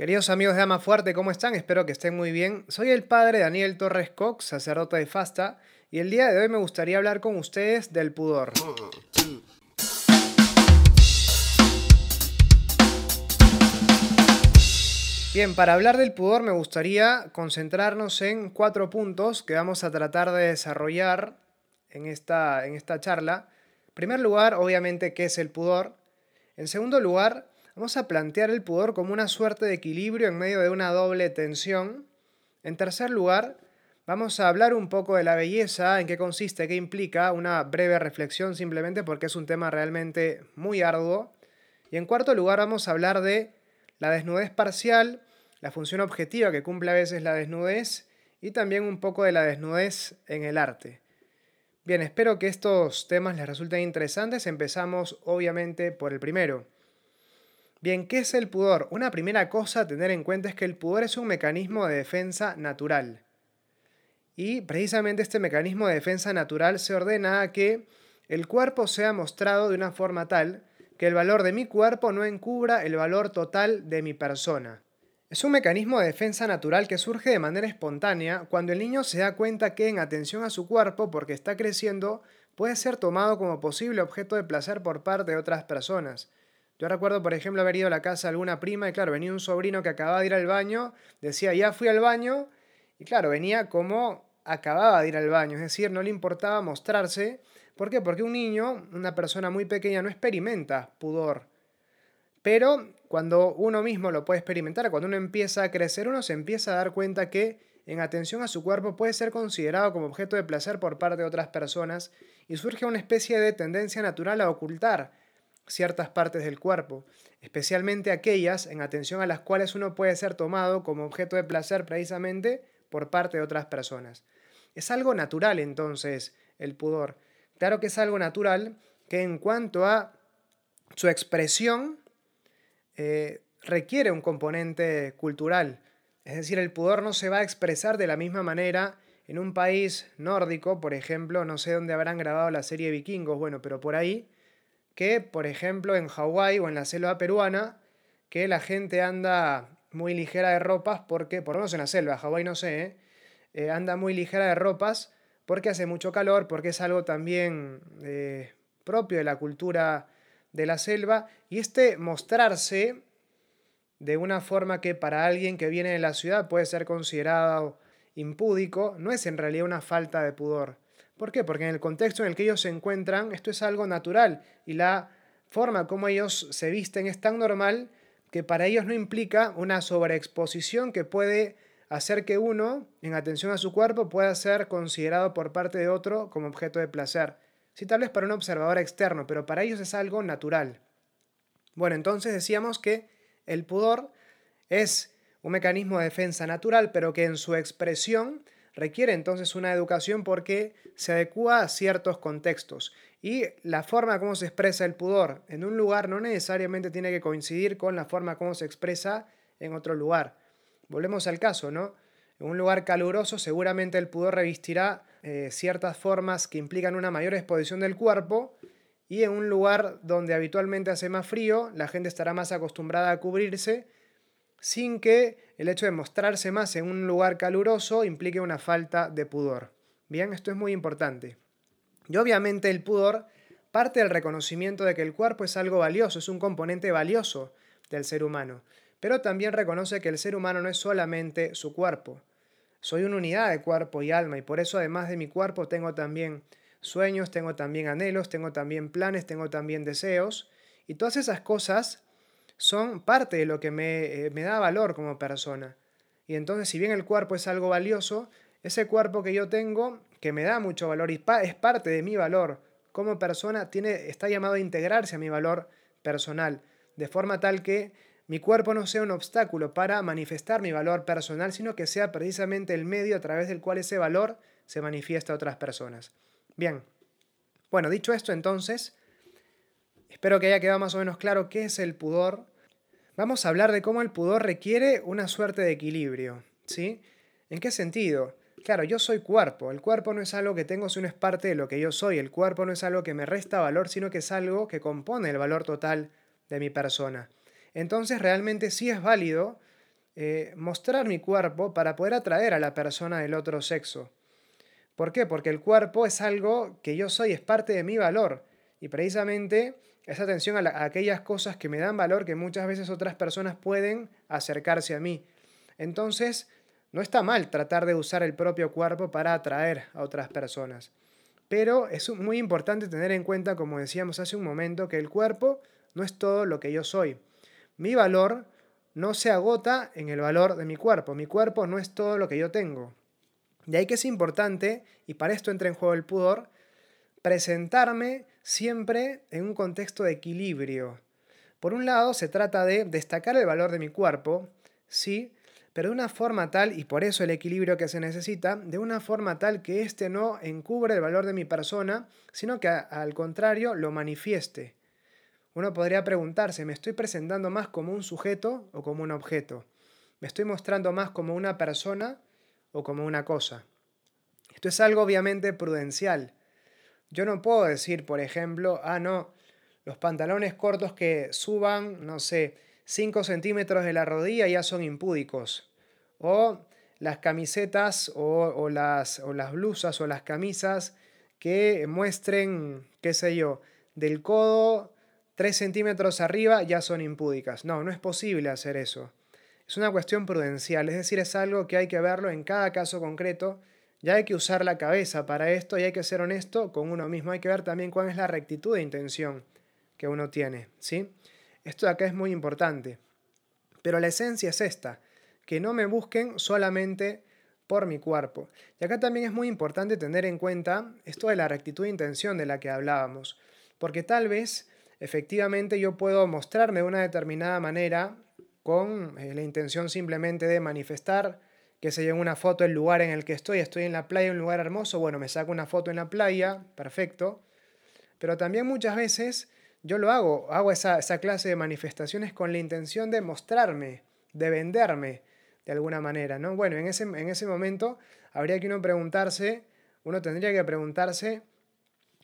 Queridos amigos de Ama Fuerte, ¿cómo están? Espero que estén muy bien. Soy el padre Daniel Torres Cox, sacerdote de Fasta, y el día de hoy me gustaría hablar con ustedes del pudor. Bien, para hablar del pudor me gustaría concentrarnos en cuatro puntos que vamos a tratar de desarrollar en esta, en esta charla. En primer lugar, obviamente, ¿qué es el pudor? En segundo lugar, Vamos a plantear el pudor como una suerte de equilibrio en medio de una doble tensión. En tercer lugar, vamos a hablar un poco de la belleza, en qué consiste, qué implica, una breve reflexión simplemente porque es un tema realmente muy arduo. Y en cuarto lugar, vamos a hablar de la desnudez parcial, la función objetiva que cumple a veces la desnudez y también un poco de la desnudez en el arte. Bien, espero que estos temas les resulten interesantes. Empezamos obviamente por el primero. Bien, ¿qué es el pudor? Una primera cosa a tener en cuenta es que el pudor es un mecanismo de defensa natural. Y precisamente este mecanismo de defensa natural se ordena a que el cuerpo sea mostrado de una forma tal que el valor de mi cuerpo no encubra el valor total de mi persona. Es un mecanismo de defensa natural que surge de manera espontánea cuando el niño se da cuenta que en atención a su cuerpo, porque está creciendo, puede ser tomado como posible objeto de placer por parte de otras personas. Yo recuerdo, por ejemplo, haber ido a la casa de alguna prima y claro, venía un sobrino que acababa de ir al baño, decía, ya fui al baño, y claro, venía como acababa de ir al baño, es decir, no le importaba mostrarse. ¿Por qué? Porque un niño, una persona muy pequeña, no experimenta pudor. Pero cuando uno mismo lo puede experimentar, cuando uno empieza a crecer, uno se empieza a dar cuenta que en atención a su cuerpo puede ser considerado como objeto de placer por parte de otras personas y surge una especie de tendencia natural a ocultar ciertas partes del cuerpo, especialmente aquellas en atención a las cuales uno puede ser tomado como objeto de placer precisamente por parte de otras personas. Es algo natural entonces el pudor. Claro que es algo natural que en cuanto a su expresión eh, requiere un componente cultural. Es decir, el pudor no se va a expresar de la misma manera en un país nórdico, por ejemplo, no sé dónde habrán grabado la serie Vikingos, bueno, pero por ahí, que, por ejemplo, en Hawái o en la selva peruana, que la gente anda muy ligera de ropas porque, por lo menos en la selva, Hawái no sé, ¿eh? Eh, anda muy ligera de ropas porque hace mucho calor, porque es algo también eh, propio de la cultura de la selva, y este mostrarse de una forma que para alguien que viene de la ciudad puede ser considerado impúdico, no es en realidad una falta de pudor. ¿Por qué? Porque en el contexto en el que ellos se encuentran, esto es algo natural y la forma como ellos se visten es tan normal que para ellos no implica una sobreexposición que puede hacer que uno, en atención a su cuerpo, pueda ser considerado por parte de otro como objeto de placer. Sí, tal vez para un observador externo, pero para ellos es algo natural. Bueno, entonces decíamos que el pudor es un mecanismo de defensa natural, pero que en su expresión requiere entonces una educación porque se adecua a ciertos contextos. Y la forma como se expresa el pudor en un lugar no necesariamente tiene que coincidir con la forma como se expresa en otro lugar. Volvemos al caso, ¿no? En un lugar caluroso seguramente el pudor revestirá eh, ciertas formas que implican una mayor exposición del cuerpo y en un lugar donde habitualmente hace más frío la gente estará más acostumbrada a cubrirse sin que el hecho de mostrarse más en un lugar caluroso implique una falta de pudor. Bien, esto es muy importante. Y obviamente el pudor parte del reconocimiento de que el cuerpo es algo valioso, es un componente valioso del ser humano, pero también reconoce que el ser humano no es solamente su cuerpo. Soy una unidad de cuerpo y alma y por eso además de mi cuerpo tengo también sueños, tengo también anhelos, tengo también planes, tengo también deseos y todas esas cosas son parte de lo que eh, me, da valor como persona. Y entonces, si bien el cuerpo es algo valioso, ese cuerpo que yo tengo, que me da mucho valor y es parte de mi valor como persona, tiene, está llamado a integrarse a mi valor personal, de forma tal que mi cuerpo no sea un obstáculo para manifestar mi valor personal, sino que sea precisamente el medio a través del cual ese valor se manifiesta a otras personas. Bien, bueno, dicho esto entonces, espero que haya quedado más o menos claro qué es el pudor, vamos a hablar de cómo el pudor requiere una suerte de equilibrio. ¿sí? ¿En qué sentido? Claro, yo soy cuerpo. El cuerpo no es algo que tengo, sino es parte de lo que yo soy. El cuerpo no es algo que me resta valor, sino que es algo que compone el valor total de mi persona. Entonces realmente sí es válido eh, mostrar mi cuerpo para poder atraer a la persona del otro sexo. ¿Por qué? Porque el cuerpo es algo que yo soy, es parte de mi valor. Y precisamente esa atención a, aquellas cosas que me dan valor que muchas veces otras personas pueden acercarse a mí. Entonces, no está mal tratar de usar el propio cuerpo para atraer a otras personas. Pero es muy importante tener en cuenta, como decíamos hace un momento, que el cuerpo no es todo lo que yo soy. Mi valor no se agota en el valor de mi cuerpo. Mi cuerpo no es todo lo que yo tengo. De ahí que es importante, y para esto entra en juego el pudor, presentarme siempre en un contexto de equilibrio. Por un lado, se trata de destacar el valor de mi cuerpo, sí, pero de una forma tal, y por eso el equilibrio que se necesita, de una forma tal que éste no encubre el valor de mi persona, sino que al contrario lo manifieste. Uno podría preguntarse, ¿me estoy presentando más como un sujeto o como un objeto? ¿Me estoy mostrando más como una persona o como una cosa? Esto es algo obviamente prudencial. Yo no puedo decir, por ejemplo, ah, no, los pantalones cortos que suban, no sé, 5 centímetros de la rodilla ya son impúdicos. O las camisetas o, las, o las blusas o las camisas que muestren, qué sé yo, del codo 3 centímetros arriba ya son impúdicas. No, no es posible hacer eso. Es una cuestión prudencial, es decir, es algo que hay que verlo en cada caso concreto ya hay que usar la cabeza para esto y hay que ser honesto con uno mismo. Hay que ver también cuál es la rectitud de intención que uno tiene. ¿sí? Esto de acá es muy importante. Pero la esencia es esta, que no me busquen solamente por mi cuerpo. Y acá también es muy importante tener en cuenta esto de la rectitud de intención de la que hablábamos. Porque tal vez efectivamente yo puedo mostrarme de una determinada manera con eh, la intención simplemente de manifestar que se lleve una foto del lugar en el que estoy, estoy en la playa, un lugar hermoso, bueno, me saco una foto en la playa, perfecto. Pero también muchas veces yo lo hago, hago esa, esa clase de manifestaciones con la intención de mostrarme, de venderme de alguna manera, ¿no? Bueno, en ese, en ese momento habría que uno preguntarse, uno tendría que preguntarse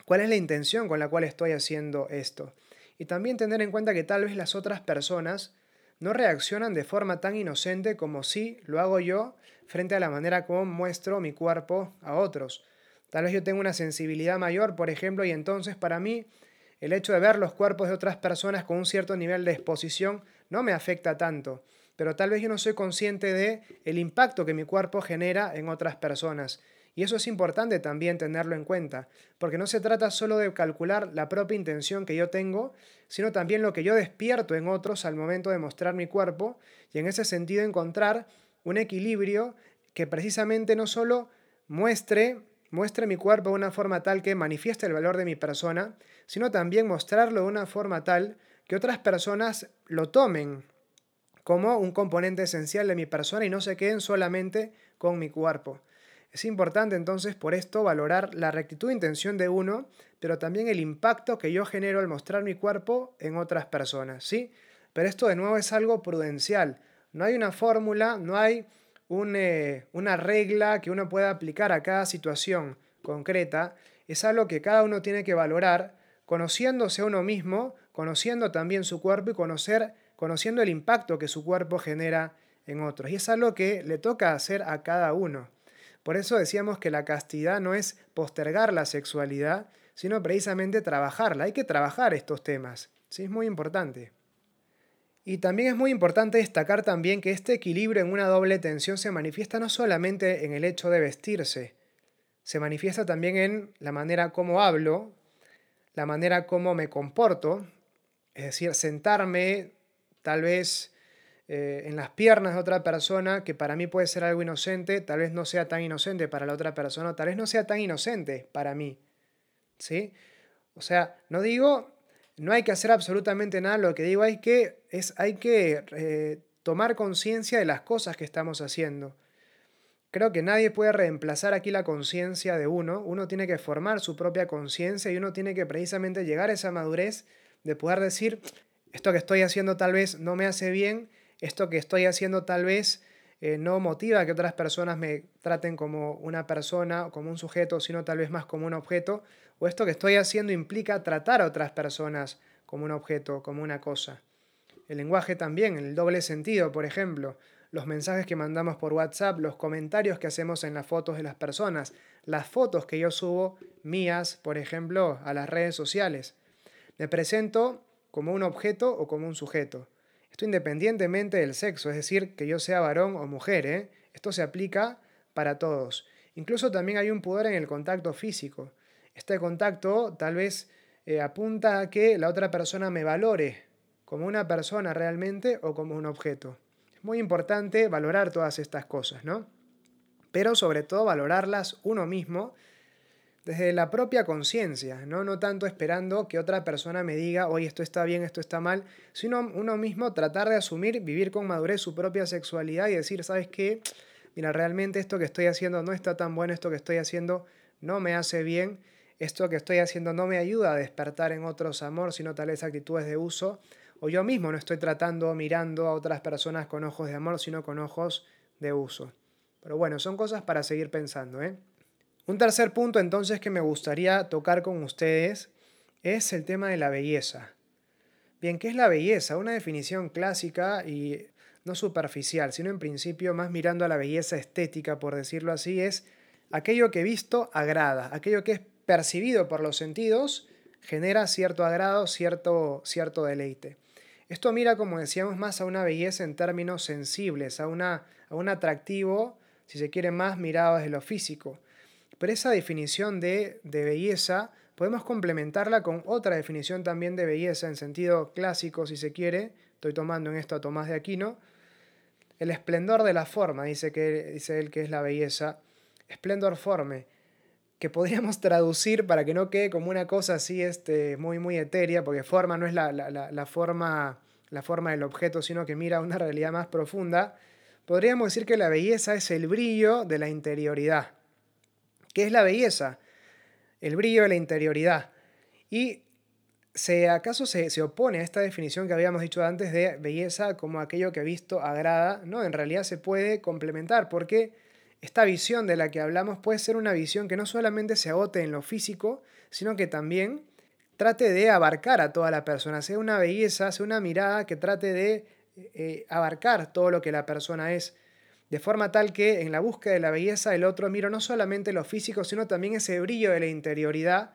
cuál es la intención con la cual estoy haciendo esto. Y también tener en cuenta que tal vez las otras personas no reaccionan de forma tan inocente como si lo hago yo frente a la manera como muestro mi cuerpo a otros. Tal vez yo tengo una sensibilidad mayor, por ejemplo, y entonces para mí el hecho de ver los cuerpos de otras personas con un cierto nivel de exposición no me afecta tanto, pero tal vez yo no soy consciente de el impacto que mi cuerpo genera en otras personas y eso es importante también tenerlo en cuenta, porque no se trata solo de calcular la propia intención que yo tengo, sino también lo que yo despierto en otros al momento de mostrar mi cuerpo y en ese sentido encontrar un equilibrio que precisamente no solo muestre, muestre mi cuerpo de una forma tal que manifieste el valor de mi persona, sino también mostrarlo de una forma tal que otras personas lo tomen como un componente esencial de mi persona y no se queden solamente con mi cuerpo. Es importante entonces por esto valorar la rectitud de intención de uno, pero también el impacto que yo genero al mostrar mi cuerpo en otras personas, ¿sí? Pero esto de nuevo es algo prudencial. No hay una fórmula, no hay eh, una regla que uno pueda aplicar a cada situación concreta. Es algo que cada uno tiene que valorar, conociéndose a uno mismo, conociendo también su cuerpo y conocer, conociendo el impacto que su cuerpo genera en otros. Y es algo que le toca hacer a cada uno. Por eso decíamos que la castidad no es postergar la sexualidad, sino precisamente trabajarla. Hay que trabajar estos temas. ¿sí? Es muy importante. Y también es muy importante destacar también que este equilibrio en una doble tensión se manifiesta no solamente en el hecho de vestirse, se manifiesta también en la manera como hablo, la manera como me comporto, es decir, sentarme tal vez eh, en las piernas de otra persona, que para mí puede ser algo inocente, tal vez no sea tan inocente para la otra persona, tal vez no sea tan inocente para mí. ¿Sí? O sea, no digo, no hay que hacer absolutamente nada, lo que digo hay que, es, hay que eh, tomar conciencia de las cosas que estamos haciendo. Creo que nadie puede reemplazar aquí la conciencia de uno, uno tiene que formar su propia conciencia y uno tiene que precisamente llegar a esa madurez de poder decir, esto que estoy haciendo tal vez no me hace bien, esto que estoy haciendo tal vez eh, no motiva que otras personas me traten como una persona o como un sujeto, sino tal vez más como un objeto, o esto que estoy haciendo implica tratar a otras personas como un objeto, como una cosa. El lenguaje también, el doble sentido, por ejemplo. los mensajes que mandamos por WhatsApp, los comentarios que hacemos en las fotos de las personas, las fotos que yo subo mías, por ejemplo, a las redes sociales. Me presento como un objeto o como un sujeto. Esto independientemente del sexo, es decir, que yo sea varón o mujer. ¿eh? Esto se aplica para todos. Incluso también hay un poder en el contacto físico. Este contacto tal vez eh, apunta a que la otra persona me valore como una persona realmente o como un objeto. Es muy importante valorar todas estas cosas, ¿no? Pero sobre todo valorarlas uno mismo desde la propia conciencia, ¿no? no tanto esperando que otra persona me diga, oye, esto está bien, esto está mal, sino uno mismo tratar de asumir, vivir con madurez su propia sexualidad y decir, ¿sabes qué? Mira, realmente esto que estoy haciendo no está tan bueno, esto que estoy haciendo no me hace bien, esto que estoy haciendo no me ayuda a despertar en otros amor, sino tal vez actitudes de uso, o yo mismo no estoy tratando, mirando a otras personas con ojos de amor, sino con ojos de uso. Pero bueno, son cosas para seguir pensando, ¿eh? Un tercer punto entonces que me gustaría tocar con ustedes es el tema de la belleza. Bien, ¿qué es la belleza? Una definición clásica y no superficial, sino en principio más mirando a la belleza estética, por decirlo así, es aquello que visto agrada, aquello que es percibido por los sentidos genera cierto agrado, cierto, cierto deleite. Esto mira, como decíamos, más a una belleza en términos sensibles, a, una, a un atractivo, si se quiere, más mirado desde lo físico. Pero esa definición de, belleza podemos complementarla con otra definición también de belleza en sentido clásico, si se quiere. Estoy tomando en esto a Tomás de Aquino. El esplendor de la forma, dice, que, dice él que es la belleza. Esplendor forme, que podríamos traducir para que no quede como una cosa así este, muy, muy etérea, porque forma no es la, la, forma, la forma del objeto, sino que mira una realidad más profunda. Podríamos decir que la belleza es el brillo de la interioridad. ¿Qué es la belleza? El brillo de la interioridad. Y ¿se, acaso se, se, opone a esta definición que habíamos dicho antes de belleza como aquello que visto agrada? No, en realidad se puede complementar porque esta visión de la que hablamos puede ser una visión que no solamente se agote en lo físico, sino que también trate de abarcar a toda la persona, sea una belleza, sea una mirada que trate de eh, abarcar todo lo que la persona es de forma tal que en la búsqueda de la belleza el otro miro no solamente lo físico, sino también ese brillo de la interioridad.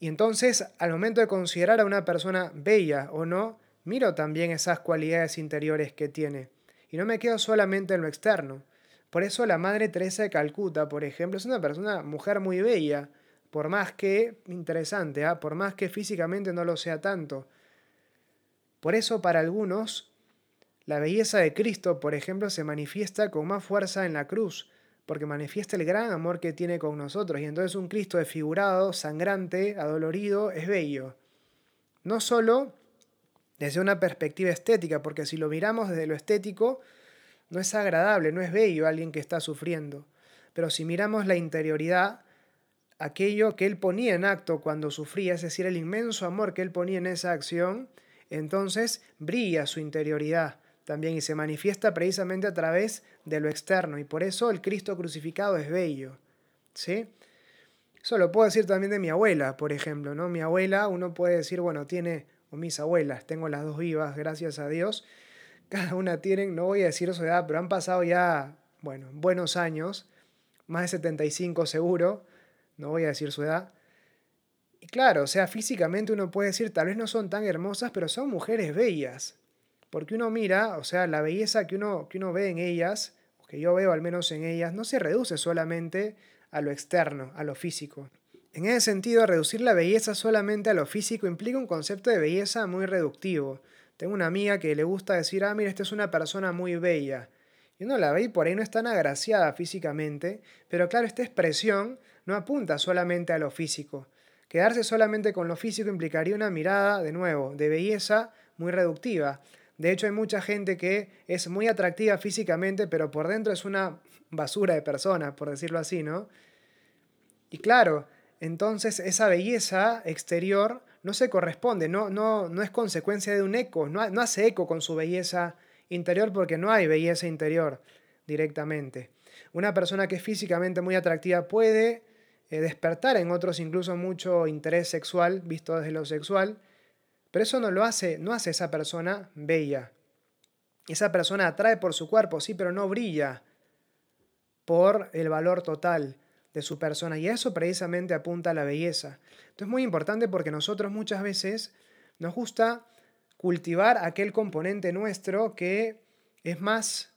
Y entonces, al momento de considerar a una persona bella o no, miro también esas cualidades interiores que tiene. Y no me quedo solamente en lo externo. Por eso la Madre Teresa de Calcuta, por ejemplo, es una persona, mujer muy bella, por más que interesante, ¿ah? por más que físicamente no lo sea tanto. Por eso para algunos la belleza de Cristo, por ejemplo, se manifiesta con más fuerza en la cruz, porque manifiesta el gran amor que tiene con nosotros. Y entonces un Cristo desfigurado, sangrante, adolorido, es bello. No solo desde una perspectiva estética, porque si lo miramos desde lo estético, no es agradable, no es bello alguien que está sufriendo. Pero si miramos la interioridad, aquello que él ponía en acto cuando sufría, es decir, el inmenso amor que él ponía en esa acción, entonces brilla su interioridad también y se manifiesta precisamente a través de lo externo y por eso el Cristo crucificado es bello. ¿Sí? Eso lo puedo decir también de mi abuela, por ejemplo, ¿no? Mi abuela, uno puede decir, bueno, tiene, o mis abuelas, tengo las dos vivas, gracias a Dios. Cada una tienen, no voy a decir su edad, pero han pasado ya, bueno, buenos años, más de 75 seguro, no voy a decir su edad. Y claro, o sea, físicamente uno puede decir, tal vez no son tan hermosas, pero son mujeres bellas. Porque uno mira, o sea, la belleza que uno, que uno ve en ellas, que yo veo al menos en ellas, no se reduce solamente a lo externo, a lo físico. En ese sentido, reducir la belleza solamente a lo físico implica un concepto de belleza muy reductivo. Tengo una amiga que le gusta decir, ah, mira, esta es una persona muy bella. Y uno la ve y por ahí no es tan agraciada físicamente, pero claro, esta expresión no apunta solamente a lo físico. Quedarse solamente con lo físico implicaría una mirada, de nuevo, de belleza muy reductiva. De hecho, hay mucha gente que es muy atractiva físicamente, pero por dentro es una basura de persona, por decirlo así, ¿no? Y claro, entonces esa belleza exterior no se corresponde, no, no, no es consecuencia de un eco, no, no hace eco con su belleza interior porque no hay belleza interior directamente. Una persona que es físicamente muy atractiva puede eh, despertar en otros incluso mucho interés sexual, visto desde lo sexual, pero eso no lo hace, no hace esa persona bella. Esa persona atrae por su cuerpo, sí, pero no brilla por el valor total de su persona. Y eso precisamente apunta a la belleza. Esto es muy importante porque nosotros muchas veces nos gusta cultivar aquel componente nuestro que es más,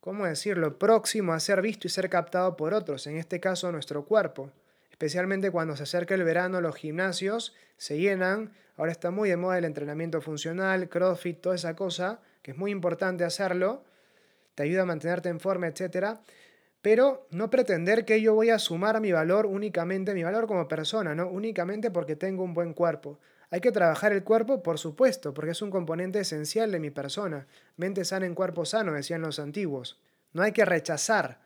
¿cómo decirlo?, próximo a ser visto y ser captado por otros, en este caso nuestro cuerpo. Especialmente cuando se acerca el verano, los gimnasios se llenan. Ahora está muy de moda el entrenamiento funcional, CrossFit, toda esa cosa, que es muy importante hacerlo. Te ayuda a mantenerte en forma, etc. Pero no pretender que yo voy a sumar mi valor únicamente, mi valor como persona, ¿no? Únicamente porque tengo un buen cuerpo. Hay que trabajar el cuerpo, por supuesto, porque es un componente esencial de mi persona. Mente sana en cuerpo sano, decían los antiguos. No hay que rechazar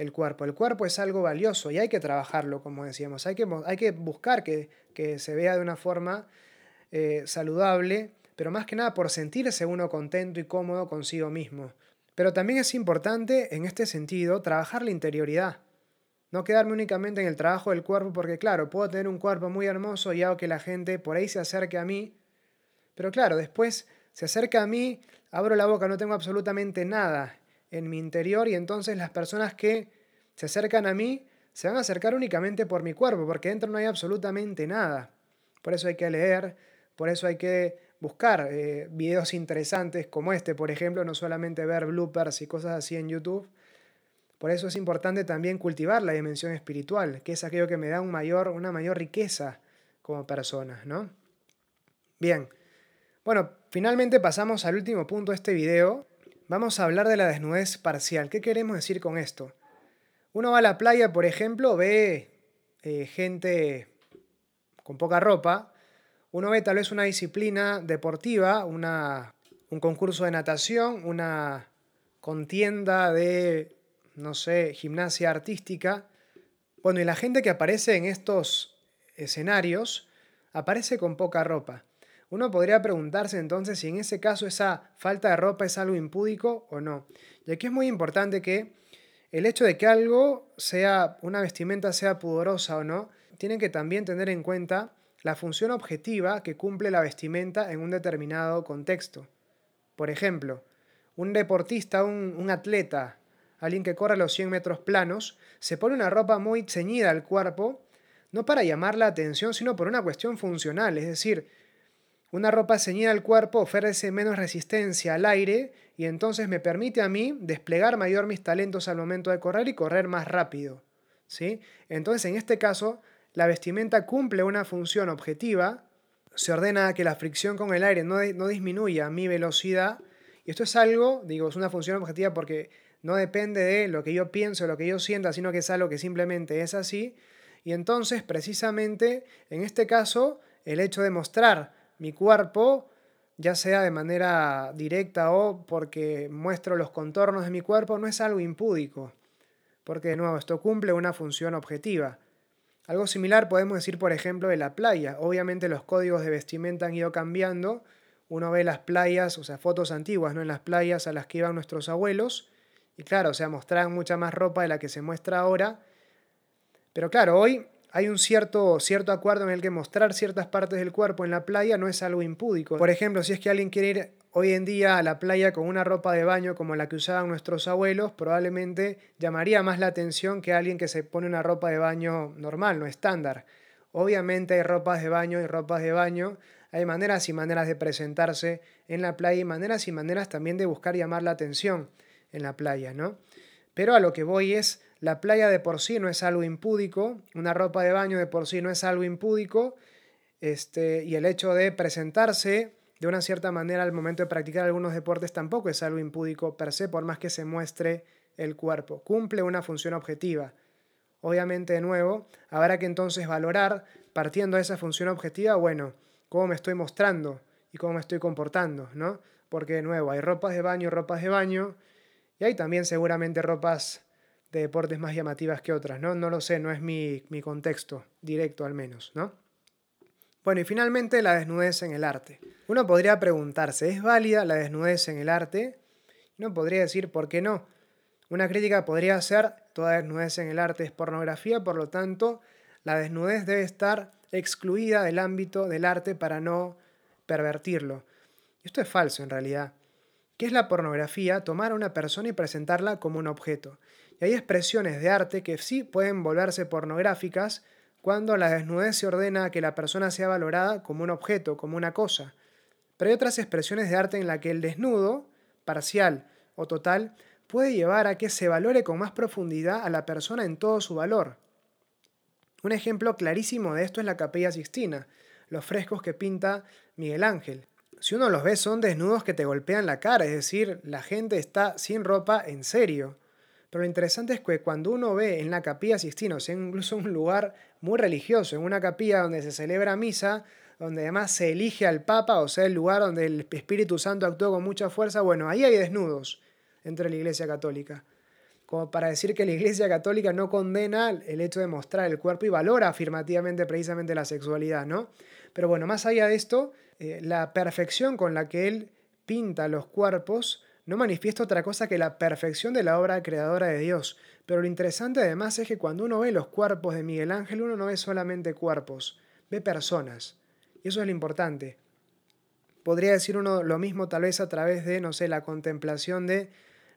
el cuerpo. El cuerpo es algo valioso y hay que trabajarlo, como decíamos. Hay que, hay que buscar que, se vea de una forma eh, saludable, pero más que nada por sentirse uno contento y cómodo consigo mismo. Pero también es importante, en este sentido, trabajar la interioridad. No quedarme únicamente en el trabajo del cuerpo, porque claro, puedo tener un cuerpo muy hermoso y hago que la gente por ahí se acerque a mí. Pero claro, después se acerca a mí, abro la boca, no tengo absolutamente nada en mi interior y entonces las personas que se acercan a mí se van a acercar únicamente por mi cuerpo, porque dentro no hay absolutamente nada. Por eso hay que leer, por eso hay que buscar eh, videos interesantes como este, por ejemplo, no solamente ver bloopers y cosas así en YouTube, por eso es importante también cultivar la dimensión espiritual, que es aquello que me da un mayor, una mayor riqueza como persona, ¿no? Bien. Bueno, finalmente pasamos al último punto de este video. Vamos a hablar de la desnudez parcial. ¿Qué queremos decir con esto? Uno va a la playa, por ejemplo, ve eh, gente con poca ropa. Uno ve tal vez una disciplina deportiva, un concurso de natación, una contienda de no sé, gimnasia artística. Bueno, y la gente que aparece en estos escenarios aparece con poca ropa. Uno podría preguntarse entonces si en ese caso esa falta de ropa es algo impúdico o no. Y aquí es muy importante que el hecho de que algo sea, una vestimenta sea pudorosa o no, tiene que también tener en cuenta la función objetiva que cumple la vestimenta en un determinado contexto. Por ejemplo, un deportista, un, un atleta alguien que corre los 100 metros planos, se pone una ropa muy ceñida al cuerpo, no para llamar la atención, sino por una cuestión funcional, es decir, una ropa ceñida al cuerpo ofrece menos resistencia al aire y entonces me permite a mí desplegar mayor mis talentos al momento de correr y correr más rápido. ¿sí? Entonces, en este caso, la vestimenta cumple una función objetiva, se ordena que la fricción con el aire no, no disminuya mi velocidad, y esto es algo, digo, es una función objetiva porque no depende de lo que yo pienso, lo que yo sienta, sino que es algo que simplemente es así. Y entonces, precisamente, en este caso, el hecho de mostrar mi cuerpo, ya sea de manera directa o porque muestro los contornos de mi cuerpo, no es algo impúdico, porque de nuevo esto cumple una función objetiva. Algo similar podemos decir, por ejemplo, de la playa. Obviamente los códigos de vestimenta han ido cambiando. Uno ve las playas, o sea, fotos antiguas, ¿no? En las playas a las que iban nuestros abuelos y claro, o sea, mostraban mucha más ropa de la que se muestra ahora. Pero claro, hoy hay un cierto, cierto acuerdo en el que mostrar ciertas partes del cuerpo en la playa no es algo impúdico. Por ejemplo, si es que alguien quiere ir hoy en día a la playa con una ropa de baño como la que usaban nuestros abuelos, probablemente llamaría más la atención que alguien que se pone una ropa de baño normal, no estándar. Obviamente hay ropas de baño y ropas de baño, hay maneras y maneras de presentarse en la playa y maneras y maneras también de buscar llamar la atención en la playa, ¿no? Pero a lo que voy es, la playa de por sí no es algo impúdico, una ropa de baño de por sí no es algo impúdico, este, y el hecho de presentarse de una cierta manera al momento de practicar algunos deportes tampoco es algo impúdico per se, por más que se muestre el cuerpo. Cumple una función objetiva. Obviamente, de nuevo, habrá que entonces valorar, partiendo de esa función objetiva, bueno, cómo me estoy mostrando y cómo me estoy comportando, ¿no? Porque, de nuevo, hay ropas de baño, ropas de baño, y hay también seguramente ropas de deportes más llamativas que otras, ¿no? No lo sé, no es mi, contexto directo al menos, ¿no? Bueno, y finalmente la desnudez en el arte. Uno podría preguntarse, ¿es válida la desnudez en el arte? Uno podría decir, ¿por qué no? Una crítica podría ser, toda desnudez en el arte es pornografía, por lo tanto, la desnudez debe estar excluida del ámbito del arte para no pervertirlo. Esto es falso en realidad. ¿Qué es la pornografía? Tomar a una persona y presentarla como un objeto. Y hay expresiones de arte que sí pueden volverse pornográficas cuando la desnudez se ordena que la persona sea valorada como un objeto, como una cosa. Pero hay otras expresiones de arte en la que el desnudo, parcial o total, puede llevar a que se valore con más profundidad a la persona en todo su valor. Un ejemplo clarísimo de esto es la Capilla Sixtina, los frescos que pinta Miguel Ángel. Si uno los ve son desnudos que te golpean la cara, es decir, la gente está sin ropa en serio. Pero lo interesante es que cuando uno ve en la Capilla Sixtina, o sea, incluso un lugar muy religioso, en una capilla donde se celebra misa, donde además se elige al Papa, o sea, el lugar donde el Espíritu Santo actúa con mucha fuerza, bueno, ahí hay desnudos entre la Iglesia Católica como para decir que la Iglesia Católica no condena el hecho de mostrar el cuerpo y valora afirmativamente precisamente la sexualidad, ¿no? Pero bueno, más allá de esto, eh, la perfección con la que él pinta los cuerpos no manifiesta otra cosa que la perfección de la obra creadora de Dios. Pero lo interesante además es que cuando uno ve los cuerpos de Miguel Ángel, uno no ve solamente cuerpos, ve personas. Y eso es lo importante. Podría decir uno lo mismo tal vez a través de, no sé, la contemplación de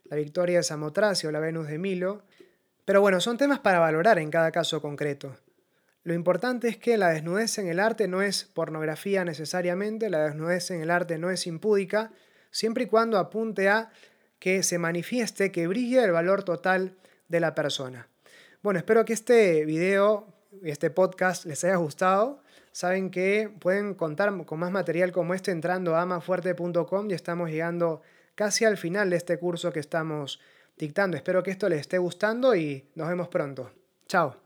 la victoria de Samotracia o la Venus de Milo. Pero bueno, son temas para valorar en cada caso concreto. Lo importante es que la desnudez en el arte no es pornografía necesariamente, la desnudez en el arte no es impúdica, siempre y cuando apunte a que se manifieste, que brille el valor total de la persona. Bueno, espero que este video, este podcast les haya gustado. Saben que pueden contar con más material como este entrando a amafuerte.com y estamos llegando casi al final de este curso que estamos dictando. Espero que esto les esté gustando y nos vemos pronto. Chao.